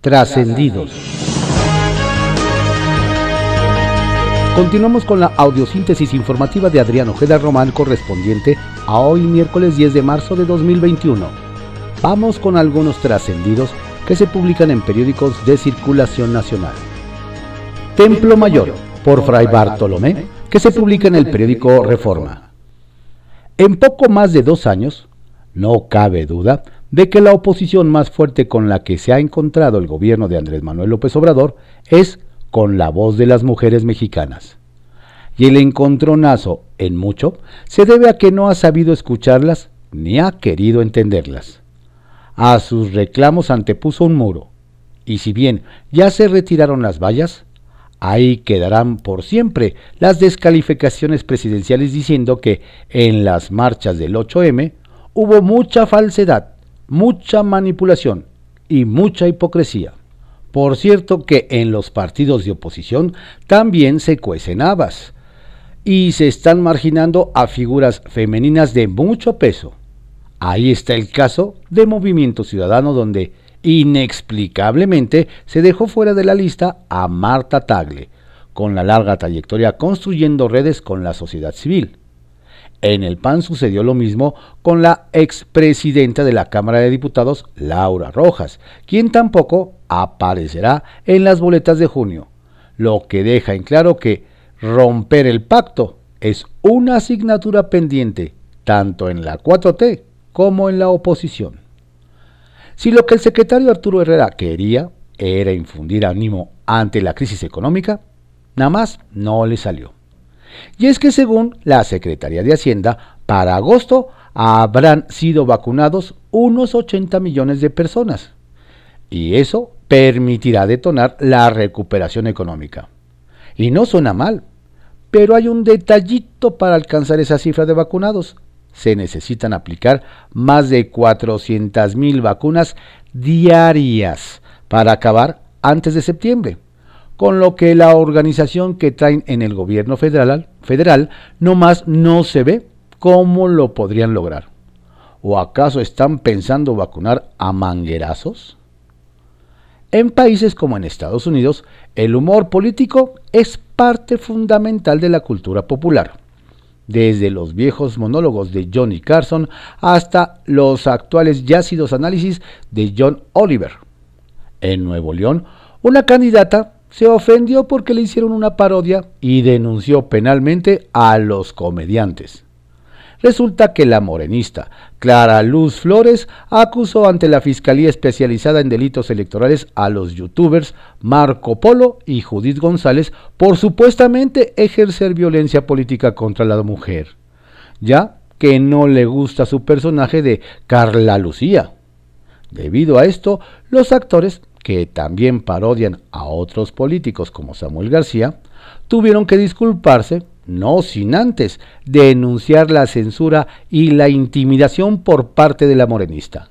Trascendidos. Continuamos con la audiosíntesis informativa de Adrián Ojeda Román correspondiente a hoy miércoles 10 de marzo de 2021. Vamos con algunos trascendidos que se publican en periódicos de circulación nacional. Templo Mayor, por Fray Bartolomé, que se publica en el periódico Reforma. En poco más de dos años, no cabe duda de que la oposición más fuerte con la que se ha encontrado el gobierno de Andrés Manuel López Obrador es con la voz de las mujeres mexicanas. Y el encontronazo, en mucho, se debe a que no ha sabido escucharlas ni ha querido entenderlas. A sus reclamos antepuso un muro, y si bien ya se retiraron las vallas, ahí quedarán por siempre las descalificaciones presidenciales diciendo que en las marchas del 8M hubo mucha falsedad, mucha manipulación y mucha hipocresía. Por cierto que en los partidos de oposición también se cuecen habas y se están marginando a figuras femeninas de mucho peso. Ahí está el caso de Movimiento Ciudadano donde inexplicablemente se dejó fuera de la lista a Marta Tagle, con la larga trayectoria construyendo redes con la sociedad civil. En el PAN sucedió lo mismo con la expresidenta de la Cámara de Diputados, Laura Rojas, quien tampoco aparecerá en las boletas de junio, lo que deja en claro que romper el pacto es una asignatura pendiente, tanto en la 4T como en la oposición. Si lo que el secretario Arturo Herrera quería era infundir ánimo ante la crisis económica, nada más no le salió. Y es que según la Secretaría de Hacienda, para agosto habrán sido vacunados unos 80 millones de personas. Y eso permitirá detonar la recuperación económica. Y no suena mal, pero hay un detallito para alcanzar esa cifra de vacunados. Se necesitan aplicar más de 400 mil vacunas diarias para acabar antes de septiembre con lo que la organización que traen en el gobierno federal, federal nomás no se ve cómo lo podrían lograr. ¿O acaso están pensando vacunar a manguerazos? En países como en Estados Unidos, el humor político es parte fundamental de la cultura popular. Desde los viejos monólogos de Johnny Carson hasta los actuales yácidos análisis de John Oliver. En Nuevo León, una candidata se ofendió porque le hicieron una parodia y denunció penalmente a los comediantes. Resulta que la morenista Clara Luz Flores acusó ante la Fiscalía Especializada en Delitos Electorales a los youtubers Marco Polo y Judith González por supuestamente ejercer violencia política contra la mujer, ya que no le gusta su personaje de Carla Lucía. Debido a esto, los actores que también parodian a otros políticos como Samuel García, tuvieron que disculparse, no sin antes denunciar la censura y la intimidación por parte de la morenista.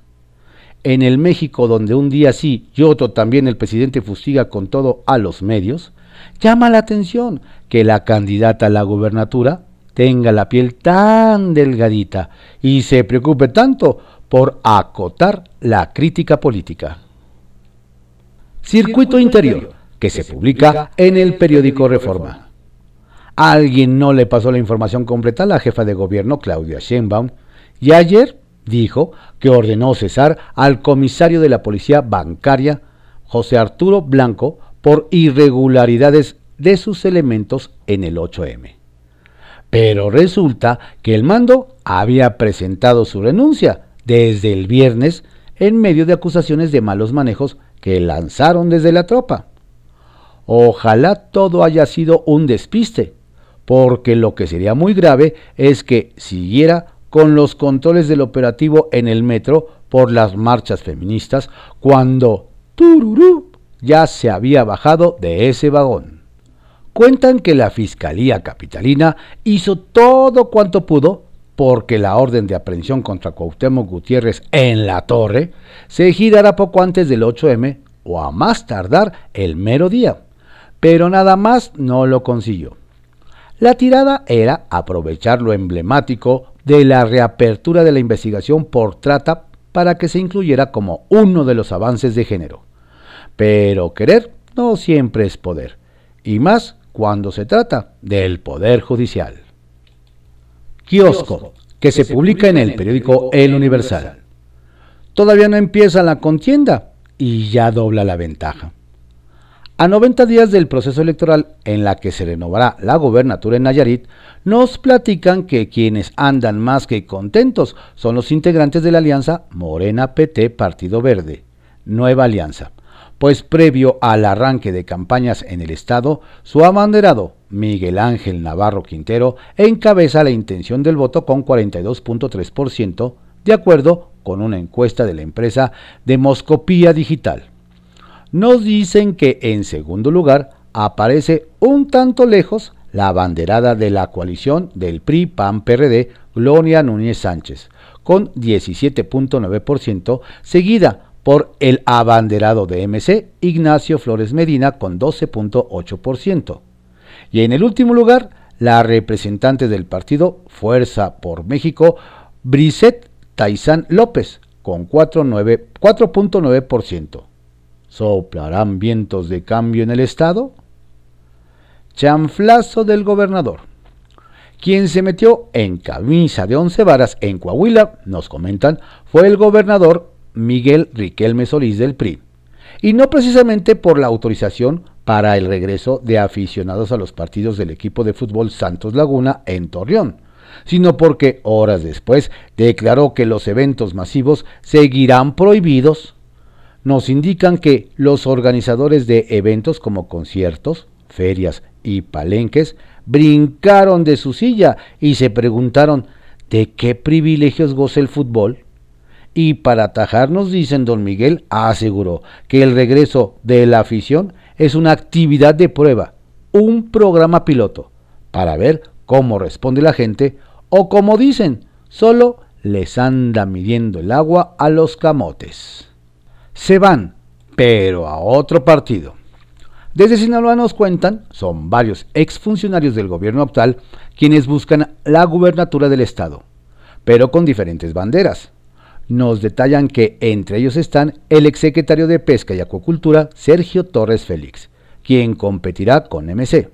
En el México donde un día sí y otro también el presidente fustiga con todo a los medios, llama la atención que la candidata a la gubernatura tenga la piel tan delgadita y se preocupe tanto por acotar la crítica política. Circuito Interior, que se publica en el periódico Reforma. Alguien no le pasó la información completa a la jefa de gobierno, Claudia Sheinbaum, y ayer dijo que ordenó cesar al comisario de la policía bancaria, José Arturo Blanco, por irregularidades de sus elementos en el 8M. Pero resulta que el mando había presentado su renuncia desde el viernes en medio de acusaciones de malos manejos que lanzaron desde la tropa. Ojalá todo haya sido un despiste, porque lo que sería muy grave es que siguiera con los controles del operativo en el metro por las marchas feministas cuando Tururú ya se había bajado de ese vagón. Cuentan que la Fiscalía Capitalina hizo todo cuanto pudo porque la orden de aprehensión contra Cuauhtémoc Gutiérrez en la torre se girará poco antes del 8M o a más tardar el mero día, pero nada más no lo consiguió. La tirada era aprovechar lo emblemático de la reapertura de la investigación por trata para que se incluyera como uno de los avances de género. Pero querer no siempre es poder, y más cuando se trata del Poder Judicial. Kiosco, que se publica en el periódico El Universal. Todavía no empieza la contienda y ya dobla la ventaja. A 90 días del proceso electoral en la que se renovará la gobernatura en Nayarit, nos platican que quienes andan más que contentos son los integrantes de la alianza Morena PT Partido Verde, Nueva Alianza, pues previo al arranque de campañas en el estado, su abanderado, Miguel Ángel Navarro Quintero, encabeza la intención del voto con 42.3%, de acuerdo con una encuesta de la empresa Demoscopía Digital. Nos dicen que en segundo lugar aparece un tanto lejos la abanderada de la coalición del PRI-PAN-PRD, Gloria Núñez Sánchez, con 17.9%, seguida por el abanderado de MC, Ignacio Flores Medina, con 12.8%. Y en el último lugar, la representante del partido Fuerza por México, Brisette Taizán López, con 4.9%. ¿Soplarán vientos de cambio en el Estado? Chanflazo del gobernador. Quien se metió en camisa de once varas en Coahuila, nos comentan, fue el gobernador Miguel Riquelme Solís del PRI. Y no precisamente por la autorización para el regreso de aficionados a los partidos del equipo de fútbol Santos Laguna en Torreón, sino porque horas después declaró que los eventos masivos seguirán prohibidos nos indican que los organizadores de eventos como conciertos, ferias y palenques brincaron de su silla y se preguntaron ¿de qué privilegios goza el fútbol? Y para atajarnos, dicen don Miguel, aseguró que el regreso de la afición es una actividad de prueba, un programa piloto, para ver cómo responde la gente o como dicen, solo les anda midiendo el agua a los camotes se van, pero a otro partido. Desde Sinaloa nos cuentan, son varios exfuncionarios del gobierno actual quienes buscan la gubernatura del estado, pero con diferentes banderas. Nos detallan que entre ellos están el exsecretario de Pesca y Acuacultura, Sergio Torres Félix, quien competirá con MC.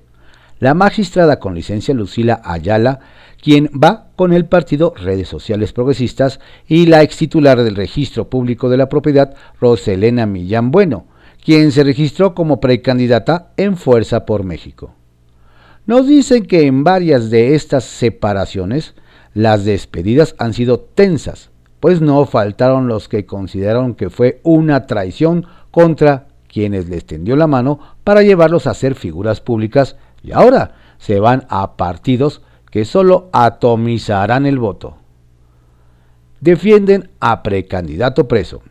La magistrada con licencia Lucila Ayala quien va con el partido Redes Sociales Progresistas y la ex titular del Registro Público de la Propiedad, Roselena Millán Bueno, quien se registró como precandidata en Fuerza por México. Nos dicen que en varias de estas separaciones las despedidas han sido tensas, pues no faltaron los que consideraron que fue una traición contra quienes les tendió la mano para llevarlos a ser figuras públicas y ahora se van a partidos que solo atomizarán el voto. Defienden a precandidato preso.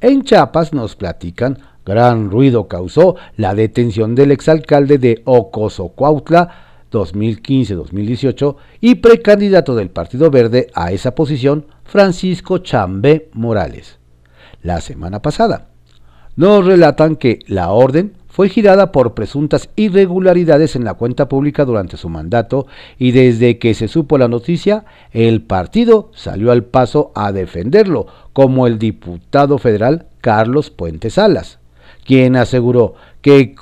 En Chiapas nos platican, gran ruido causó la detención del exalcalde de Ocosocuautla 2015-2018 y precandidato del Partido Verde a esa posición, Francisco Chambé Morales. La semana pasada, nos relatan que la orden fue girada por presuntas irregularidades en la cuenta pública durante su mandato y desde que se supo la noticia, el partido salió al paso a defenderlo, como el diputado federal Carlos Puentes Salas, quien aseguró que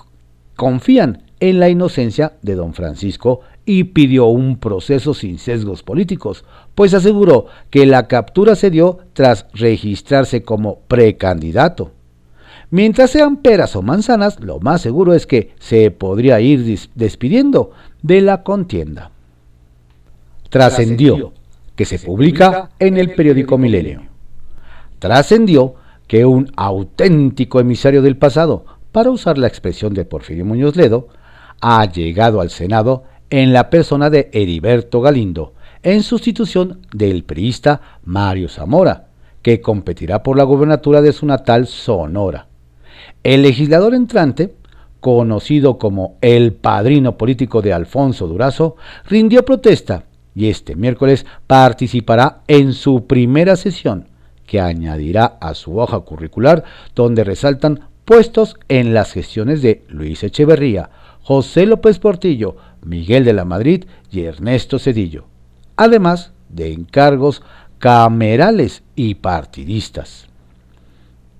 confían en la inocencia de don Francisco y pidió un proceso sin sesgos políticos, pues aseguró que la captura se dio tras registrarse como precandidato. Mientras sean peras o manzanas, lo más seguro es que se podría ir despidiendo de la contienda. Trascendió, que se publica en el periódico Milenio. Trascendió que un auténtico emisario del pasado, para usar la expresión de Porfirio Muñoz Ledo, ha llegado al Senado en la persona de Heriberto Galindo, en sustitución del priista Mario Zamora, que competirá por la gobernatura de su natal Sonora. El legislador entrante, conocido como el padrino político de Alfonso Durazo, rindió protesta y este miércoles participará en su primera sesión, que añadirá a su hoja curricular donde resaltan puestos en las gestiones de Luis Echeverría, José López Portillo, Miguel de la Madrid y Ernesto Cedillo, además de encargos camerales y partidistas.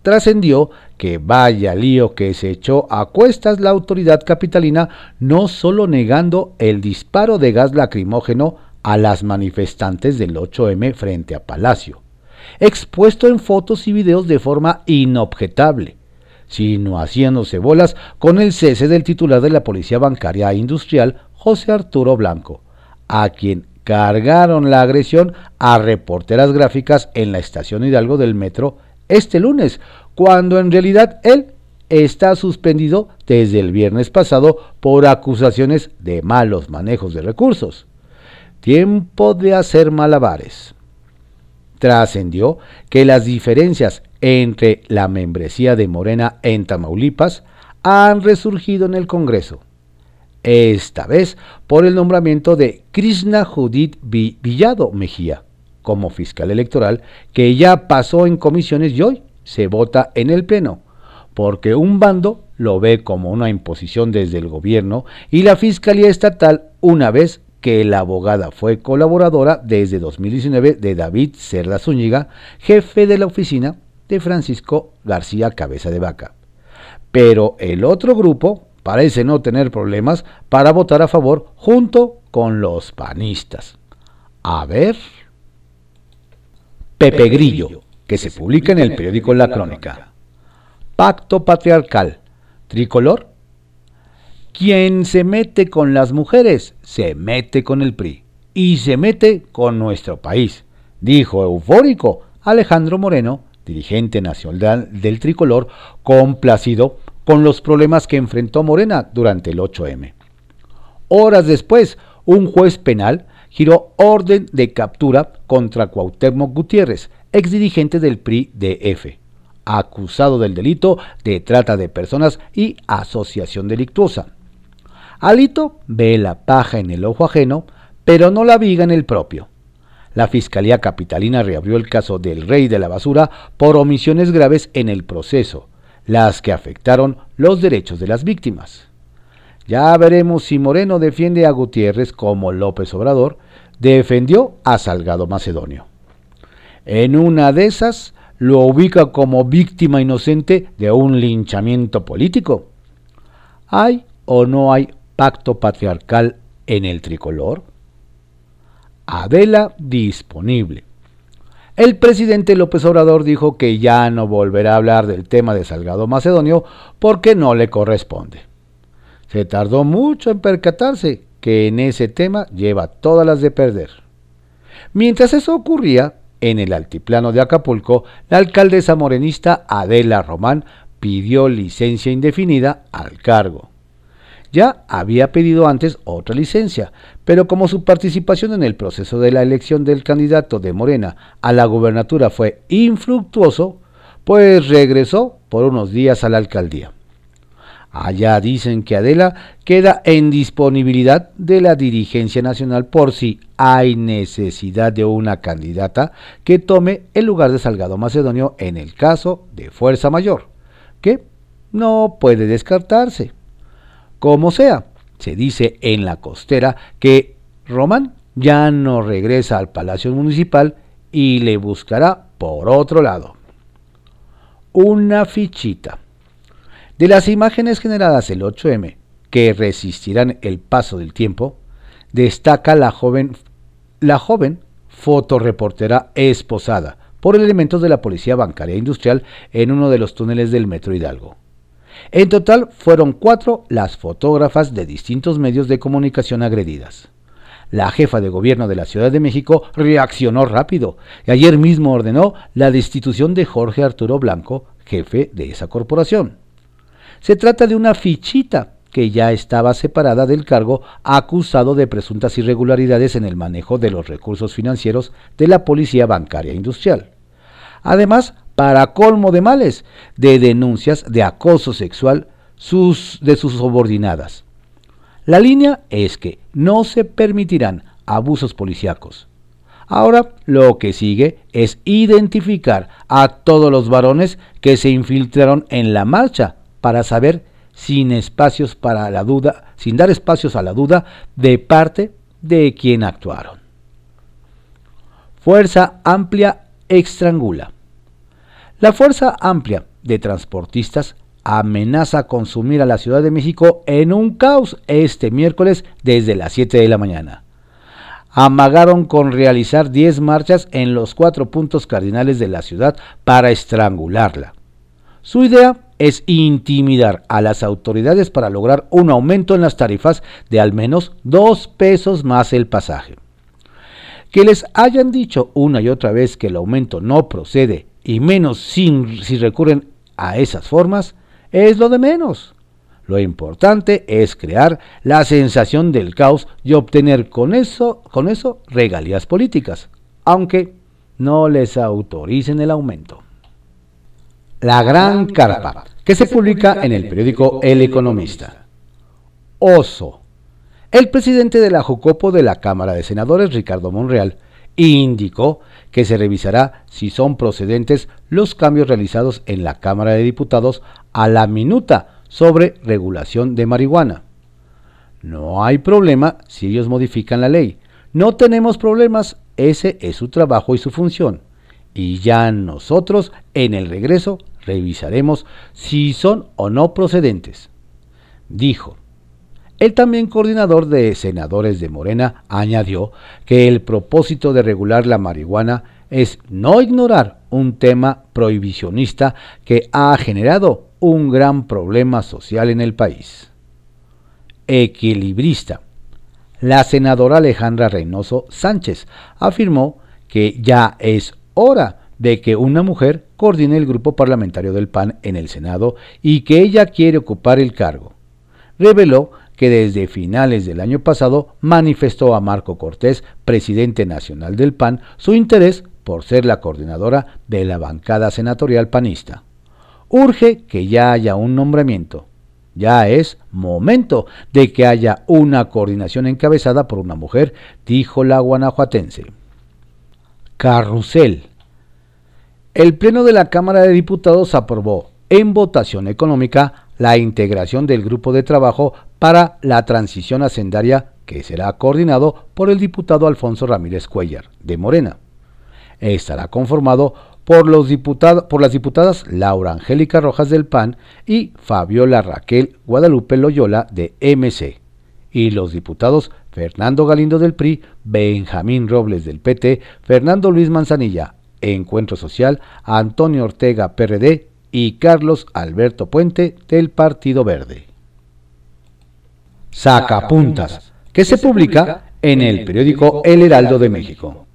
Trascendió que vaya lío que se echó a cuestas la autoridad capitalina, no solo negando el disparo de gas lacrimógeno a las manifestantes del 8M frente a Palacio, expuesto en fotos y videos de forma inobjetable, sino haciéndose bolas con el cese del titular de la Policía Bancaria e Industrial, José Arturo Blanco, a quien cargaron la agresión a reporteras gráficas en la estación Hidalgo del metro este lunes, cuando en realidad él está suspendido desde el viernes pasado por acusaciones de malos manejos de recursos. Tiempo de hacer malabares. Trascendió que las diferencias entre la membresía de Morena en Tamaulipas han resurgido en el Congreso. Esta vez por el nombramiento de Krishna Judith Villado Mejía como fiscal electoral, que ya pasó en comisiones y hoy se vota en el Pleno, porque un bando lo ve como una imposición desde el gobierno y la Fiscalía Estatal una vez que la abogada fue colaboradora desde 2019 de David Cerda Zúñiga, jefe de la oficina de Francisco García Cabeza de Vaca. Pero el otro grupo parece no tener problemas para votar a favor junto con los panistas. A ver. Pepe Grillo, que se publica en el periódico La Crónica. Pacto patriarcal. Tricolor quien se mete con las mujeres, se mete con el PRI y se mete con nuestro país, dijo eufórico Alejandro Moreno, dirigente nacional del tricolor, complacido con los problemas que enfrentó Morena durante el 8M. Horas después, un juez penal giró orden de captura contra Cuauhtémoc Gutiérrez, exdirigente del PRI DF, acusado del delito de trata de personas y asociación delictuosa. Alito ve la paja en el ojo ajeno, pero no la viga en el propio. La Fiscalía Capitalina reabrió el caso del rey de la basura por omisiones graves en el proceso, las que afectaron los derechos de las víctimas. Ya veremos si Moreno defiende a Gutiérrez como López Obrador defendió a Salgado Macedonio. En una de esas lo ubica como víctima inocente de un linchamiento político. ¿Hay o no hay pacto patriarcal en el tricolor? Adela disponible. El presidente López Obrador dijo que ya no volverá a hablar del tema de Salgado Macedonio porque no le corresponde. Se tardó mucho en percatarse que en ese tema lleva todas las de perder. Mientras eso ocurría, en el altiplano de Acapulco, la alcaldesa morenista Adela Román pidió licencia indefinida al cargo. Ya había pedido antes otra licencia, pero como su participación en el proceso de la elección del candidato de Morena a la gubernatura fue infructuoso, pues regresó por unos días a la alcaldía. Allá dicen que Adela queda en disponibilidad de la dirigencia nacional por si hay necesidad de una candidata que tome el lugar de Salgado Macedonio en el caso de fuerza mayor, que no puede descartarse. Como sea, se dice en la costera que Román ya no regresa al Palacio Municipal y le buscará por otro lado. Una fichita. De las imágenes generadas el 8M, que resistirán el paso del tiempo, destaca la joven, la joven fotoreportera esposada por elementos de la Policía Bancaria Industrial en uno de los túneles del Metro Hidalgo. En total fueron cuatro las fotógrafas de distintos medios de comunicación agredidas. La jefa de gobierno de la Ciudad de México reaccionó rápido y ayer mismo ordenó la destitución de Jorge Arturo Blanco, jefe de esa corporación. Se trata de una fichita que ya estaba separada del cargo acusado de presuntas irregularidades en el manejo de los recursos financieros de la Policía Bancaria Industrial. Además, para colmo de males, de denuncias de acoso sexual de sus subordinadas. La línea es que no se permitirán abusos policíacos. Ahora lo que sigue es identificar a todos los varones que se infiltraron en la marcha para saber sin espacios para la duda, sin dar espacios a la duda de parte de quien actuaron. Fuerza amplia extrangula. La Fuerza Amplia de transportistas amenaza consumir a la Ciudad de México en un caos este miércoles desde las 7 de la mañana. Amagaron con realizar 10 marchas en los cuatro puntos cardinales de la ciudad para estrangularla. Su idea es intimidar a las autoridades para lograr un aumento en las tarifas de al menos 2 pesos más el pasaje. Que les hayan dicho una y otra vez que el aumento no procede, y menos sin, si recurren a esas formas, es lo de menos. Lo importante es crear la sensación del caos y obtener con eso, con eso regalías políticas, aunque no les autoricen el aumento. La Gran Carpa, que se publica en el periódico El Economista. Oso el presidente de la Jocopo de la Cámara de Senadores, Ricardo Monreal, indicó que se revisará si son procedentes los cambios realizados en la Cámara de Diputados a la minuta sobre regulación de marihuana. No hay problema si ellos modifican la ley. No tenemos problemas, ese es su trabajo y su función. Y ya nosotros en el regreso revisaremos si son o no procedentes. Dijo, el también coordinador de senadores de Morena añadió que el propósito de regular la marihuana es no ignorar un tema prohibicionista que ha generado un gran problema social en el país. Equilibrista. La senadora Alejandra Reynoso Sánchez afirmó que ya es hora de que una mujer coordine el grupo parlamentario del PAN en el Senado y que ella quiere ocupar el cargo. Reveló que desde finales del año pasado manifestó a Marco Cortés, presidente nacional del PAN, su interés por ser la coordinadora de la bancada senatorial panista. Urge que ya haya un nombramiento. Ya es momento de que haya una coordinación encabezada por una mujer, dijo la guanajuatense. Carrusel. El Pleno de la Cámara de Diputados aprobó en votación económica la integración del grupo de trabajo para la transición hacendaria que será coordinado por el diputado Alfonso Ramírez Cuellar, de Morena. Estará conformado por, los por las diputadas Laura Angélica Rojas del PAN y Fabiola Raquel Guadalupe Loyola de MC, y los diputados Fernando Galindo del PRI, Benjamín Robles del PT, Fernando Luis Manzanilla, Encuentro Social, Antonio Ortega PRD y Carlos Alberto Puente del Partido Verde. Sacapuntas, que se publica en el periódico El Heraldo de México.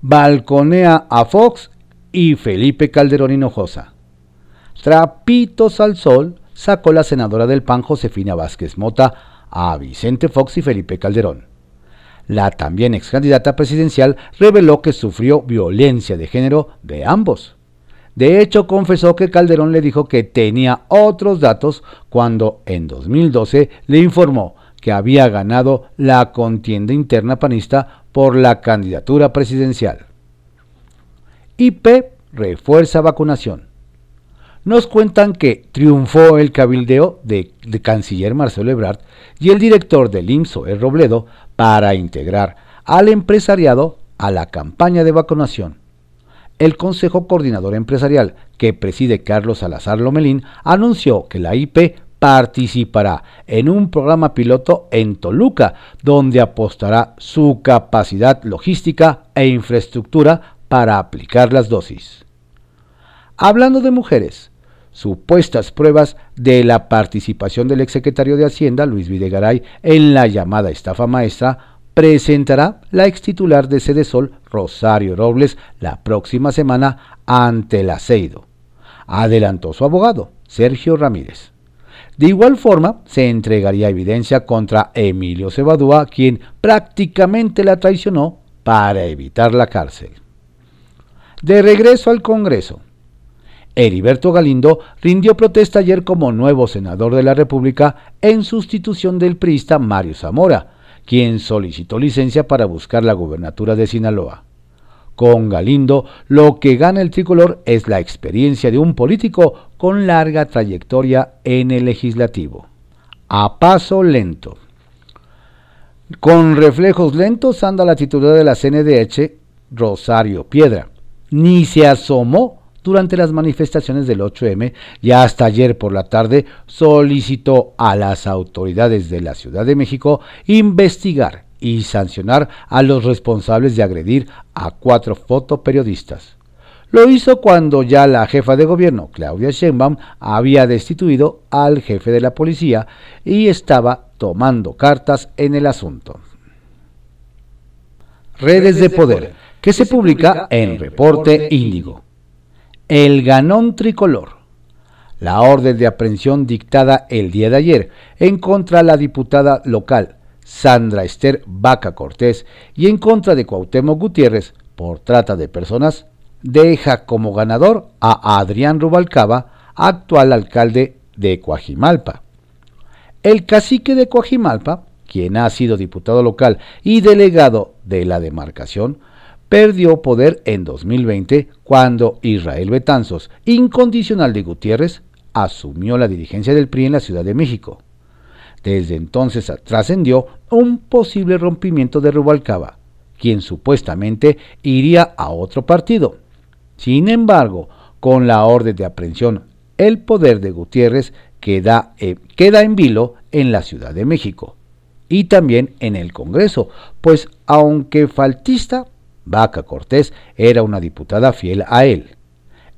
Balconea a Fox y Felipe Calderón Hinojosa. Trapitos al sol sacó la senadora del PAN Josefina Vázquez Mota a Vicente Fox y Felipe Calderón. La también ex candidata presidencial reveló que sufrió violencia de género de ambos. De hecho, confesó que Calderón le dijo que tenía otros datos cuando en 2012 le informó que había ganado la contienda interna panista por la candidatura presidencial. IP refuerza vacunación. Nos cuentan que triunfó el cabildeo de, canciller Marcelo Ebrard y el director del IMSO, el Robledo, para integrar al empresariado a la campaña de vacunación el Consejo Coordinador Empresarial, que preside Carlos Salazar Lomelín, anunció que la IP participará en un programa piloto en Toluca, donde apostará su capacidad logística e infraestructura para aplicar las dosis. Hablando de mujeres, supuestas pruebas de la participación del exsecretario de Hacienda, Luis Videgaray, en la llamada estafa maestra, presentará la ex titular de Sede Sol, Rosario Robles, la próxima semana ante el aceido. Adelantó su abogado, Sergio Ramírez. De igual forma, se entregaría evidencia contra Emilio Cebadúa, quien prácticamente la traicionó para evitar la cárcel. De regreso al Congreso. Heriberto Galindo rindió protesta ayer como nuevo senador de la República en sustitución del priista Mario Zamora, quien solicitó licencia para buscar la gubernatura de Sinaloa. Con Galindo, lo que gana el tricolor es la experiencia de un político con larga trayectoria en el legislativo. A paso lento. Con reflejos lentos anda la titular de la CNDH, Rosario Piedra. Ni se asomó durante las manifestaciones del 8M y hasta ayer por la tarde solicitó a las autoridades de la Ciudad de México investigar y sancionar a los responsables de agredir a cuatro fotoperiodistas. Lo hizo cuando ya la jefa de gobierno, Claudia Sheinbaum, había destituido al jefe de la policía y estaba tomando cartas en el asunto. Redes de Poder, que se publica en Reporte Índigo. El ganón tricolor. La orden de aprehensión dictada el día de ayer en contra de la diputada local Sandra Esther Vaca Cortés y en contra de Cuauhtémoc Gutiérrez por trata de personas deja como ganador a Adrián Rubalcaba, actual alcalde de Coajimalpa. El cacique de Coajimalpa, quien ha sido diputado local y delegado de la demarcación, perdió poder en 2020 cuando Israel Betanzos, incondicional de Gutiérrez, asumió la dirigencia del PRI en la Ciudad de México. Desde entonces trascendió un posible rompimiento de Rubalcaba, quien supuestamente iría a otro partido. Sin embargo, con la orden de aprehensión, el poder de Gutiérrez queda, eh, queda en vilo en la Ciudad de México y también en el Congreso, pues aunque faltista, Vaca Cortés era una diputada fiel a él.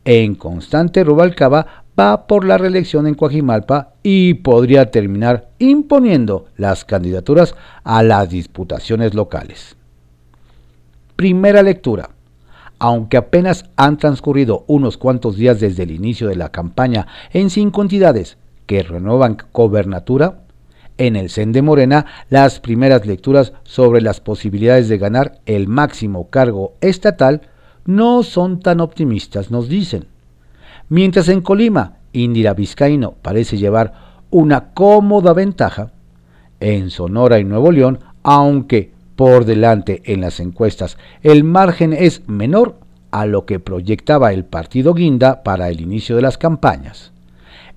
En constante Rubalcaba va por la reelección en Coajimalpa y podría terminar imponiendo las candidaturas a las disputaciones locales. Primera lectura. Aunque apenas han transcurrido unos cuantos días desde el inicio de la campaña en cinco entidades que renuevan gobernatura, en el CEN de Morena las primeras lecturas sobre las posibilidades de ganar el máximo cargo estatal no son tan optimistas, nos dicen. Mientras en Colima Indira Vizcaíno parece llevar una cómoda ventaja, en Sonora y Nuevo León, aunque por delante en las encuestas el margen es menor a lo que proyectaba el partido Guinda para el inicio de las campañas.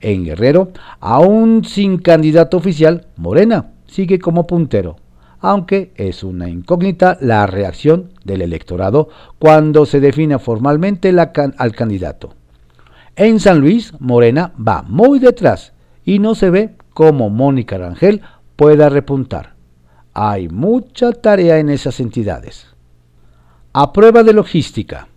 En Guerrero, aún sin candidato oficial, Morena sigue como puntero, aunque es una incógnita la reacción del electorado cuando se define formalmente al candidato. En San Luis, Morena va muy detrás y no se ve cómo Mónica Rangel pueda repuntar. Hay mucha tarea en esas entidades. A prueba de logística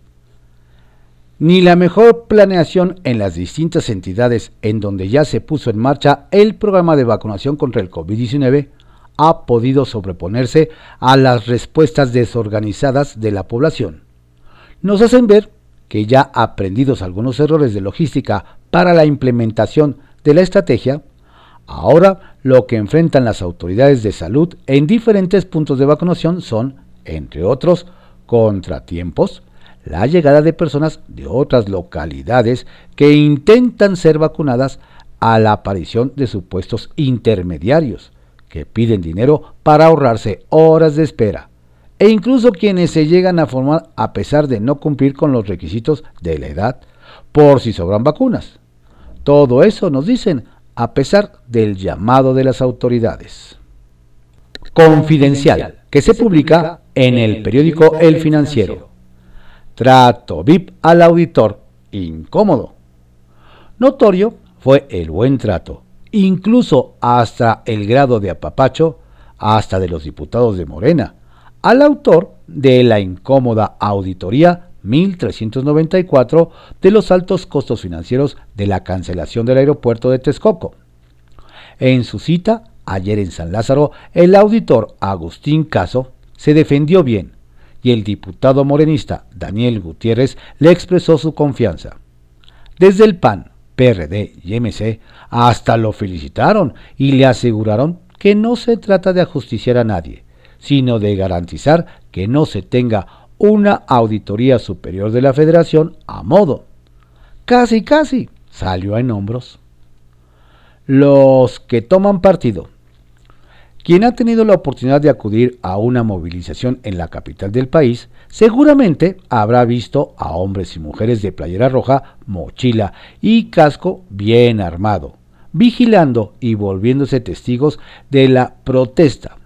ni la mejor planeación en las distintas entidades en donde ya se puso en marcha el programa de vacunación contra el COVID-19 ha podido sobreponerse a las respuestas desorganizadas de la población. Nos hacen ver que ya aprendidos algunos errores de logística para la implementación de la estrategia, ahora lo que enfrentan las autoridades de salud en diferentes puntos de vacunación son, entre otros, contratiempos, la llegada de personas de otras localidades que intentan ser vacunadas a la aparición de supuestos intermediarios que piden dinero para ahorrarse horas de espera e incluso quienes se llegan a formar a pesar de no cumplir con los requisitos de la edad por si sobran vacunas. Todo eso nos dicen a pesar del llamado de las autoridades. Confidencial, que se publica en el periódico El Financiero. Trato VIP al auditor. Incómodo. Notorio fue el buen trato, incluso hasta el grado de apapacho, hasta de los diputados de Morena, al autor de la incómoda auditoría 1394 de los altos costos financieros de la cancelación del aeropuerto de Texcoco. En su cita, ayer en San Lázaro, el auditor Agustín Caso se defendió bien y el diputado morenista Daniel Gutiérrez le expresó su confianza. Desde el PAN, PRD y MC hasta lo felicitaron y le aseguraron que no se trata de ajusticiar a nadie, sino de garantizar que no se tenga una auditoría superior de la federación a modo. Casi, casi salió en hombros. Los que toman partido quien ha tenido la oportunidad de acudir a una movilización en la capital del país, seguramente habrá visto a hombres y mujeres de playera roja, mochila y casco bien armado, vigilando y volviéndose testigos de la protesta.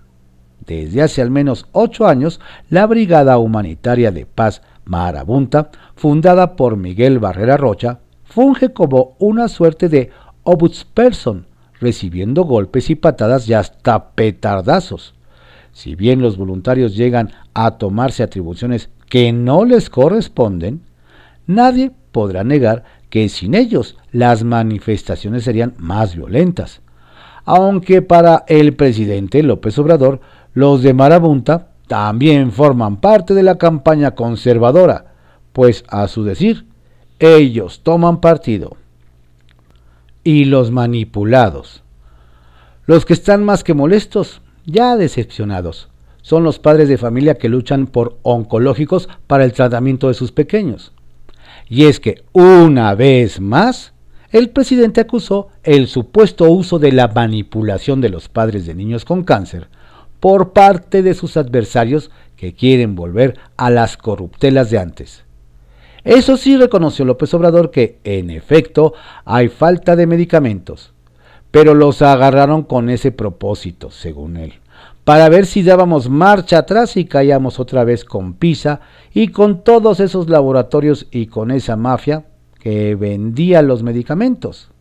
Desde hace al menos ocho años, la Brigada Humanitaria de Paz Marabunta, fundada por Miguel Barrera Rocha, funge como una suerte de obudsperson, recibiendo golpes y patadas y hasta petardazos. Si bien los voluntarios llegan a tomarse atribuciones que no les corresponden, nadie podrá negar que sin ellos las manifestaciones serían más violentas. Aunque para el presidente López Obrador, los de Marabunta también forman parte de la campaña conservadora, pues a su decir, ellos toman partido. Y los manipulados. Los que están más que molestos, ya decepcionados, son los padres de familia que luchan por oncológicos para el tratamiento de sus pequeños. Y es que, una vez más, el presidente acusó el supuesto uso de la manipulación de los padres de niños con cáncer por parte de sus adversarios que quieren volver a las corruptelas de antes. Eso sí reconoció López Obrador que, en efecto, hay falta de medicamentos, pero los agarraron con ese propósito, según él, para ver si dábamos marcha atrás y caíamos otra vez con PISA y con todos esos laboratorios y con esa mafia que vendía los medicamentos.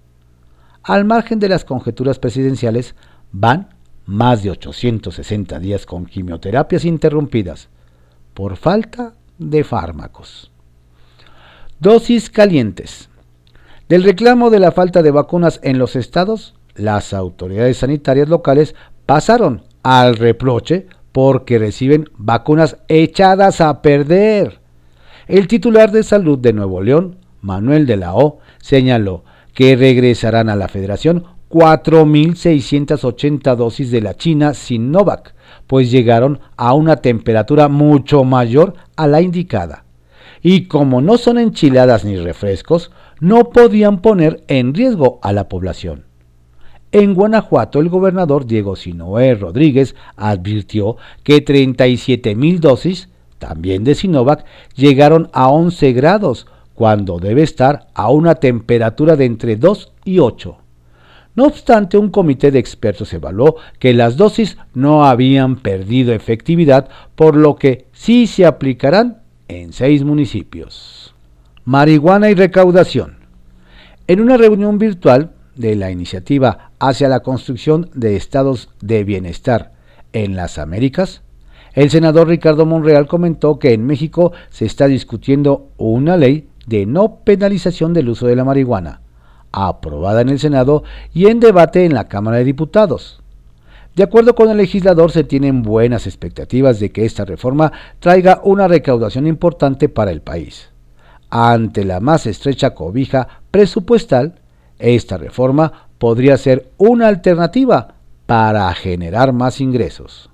Al margen de las conjeturas presidenciales, van más de 860 días con quimioterapias interrumpidas por falta de fármacos. Dosis calientes. Del reclamo de la falta de vacunas en los estados, las autoridades sanitarias locales pasaron al reproche porque reciben vacunas echadas a perder. El titular de salud de Nuevo León, Manuel de la O, señaló que regresarán a la federación 4.680 dosis de la China Sinovac, pues llegaron a una temperatura mucho mayor a la indicada y como no son enchiladas ni refrescos, no podían poner en riesgo a la población. En Guanajuato, el gobernador Diego Sinoé Rodríguez advirtió que 37 mil dosis, también de Sinovac, llegaron a 11 grados, cuando debe estar a una temperatura de entre 2 y 8. No obstante, un comité de expertos evaluó que las dosis no habían perdido efectividad, por lo que sí se aplicarán en seis municipios. Marihuana y recaudación. En una reunión virtual de la iniciativa hacia la construcción de estados de bienestar en las Américas, el senador Ricardo Monreal comentó que en México se está discutiendo una ley de no penalización del uso de la marihuana, aprobada en el Senado y en debate en la Cámara de Diputados. De acuerdo con el legislador, se tienen buenas expectativas de que esta reforma traiga una recaudación importante para el país. Ante la más estrecha cobija presupuestal, esta reforma podría ser una alternativa para generar más ingresos.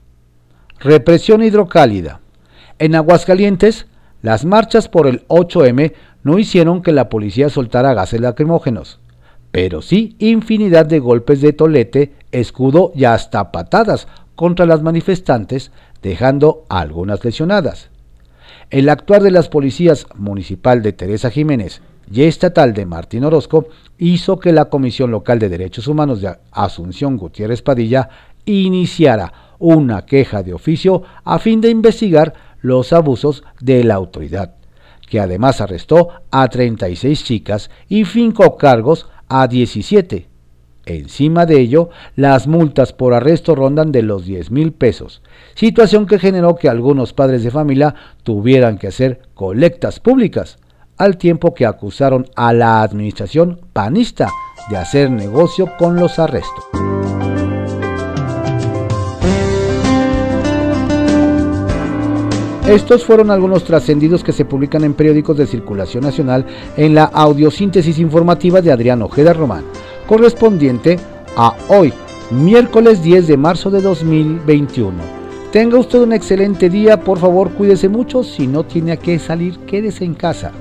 Represión hidrocálida. En Aguascalientes, las marchas por el 8M no hicieron que la policía soltara gases lacrimógenos pero sí infinidad de golpes de tolete, escudo y hasta patadas contra las manifestantes, dejando algunas lesionadas. El actuar de las policías municipal de Teresa Jiménez y estatal de Martín Orozco hizo que la Comisión Local de Derechos Humanos de Asunción Gutiérrez Padilla iniciara una queja de oficio a fin de investigar los abusos de la autoridad, que además arrestó a 36 chicas y fincó cargos a 17. Encima de ello, las multas por arresto rondan de los 10 mil pesos, situación que generó que algunos padres de familia tuvieran que hacer colectas públicas, al tiempo que acusaron a la administración panista de hacer negocio con los arrestos. Estos fueron algunos trascendidos que se publican en periódicos de circulación nacional en la audiosíntesis informativa de Adrián Ojeda Román, correspondiente a hoy, miércoles 10 de marzo de 2021. Tenga usted un excelente día, por favor cuídese mucho, si no tiene a qué salir, quédese en casa.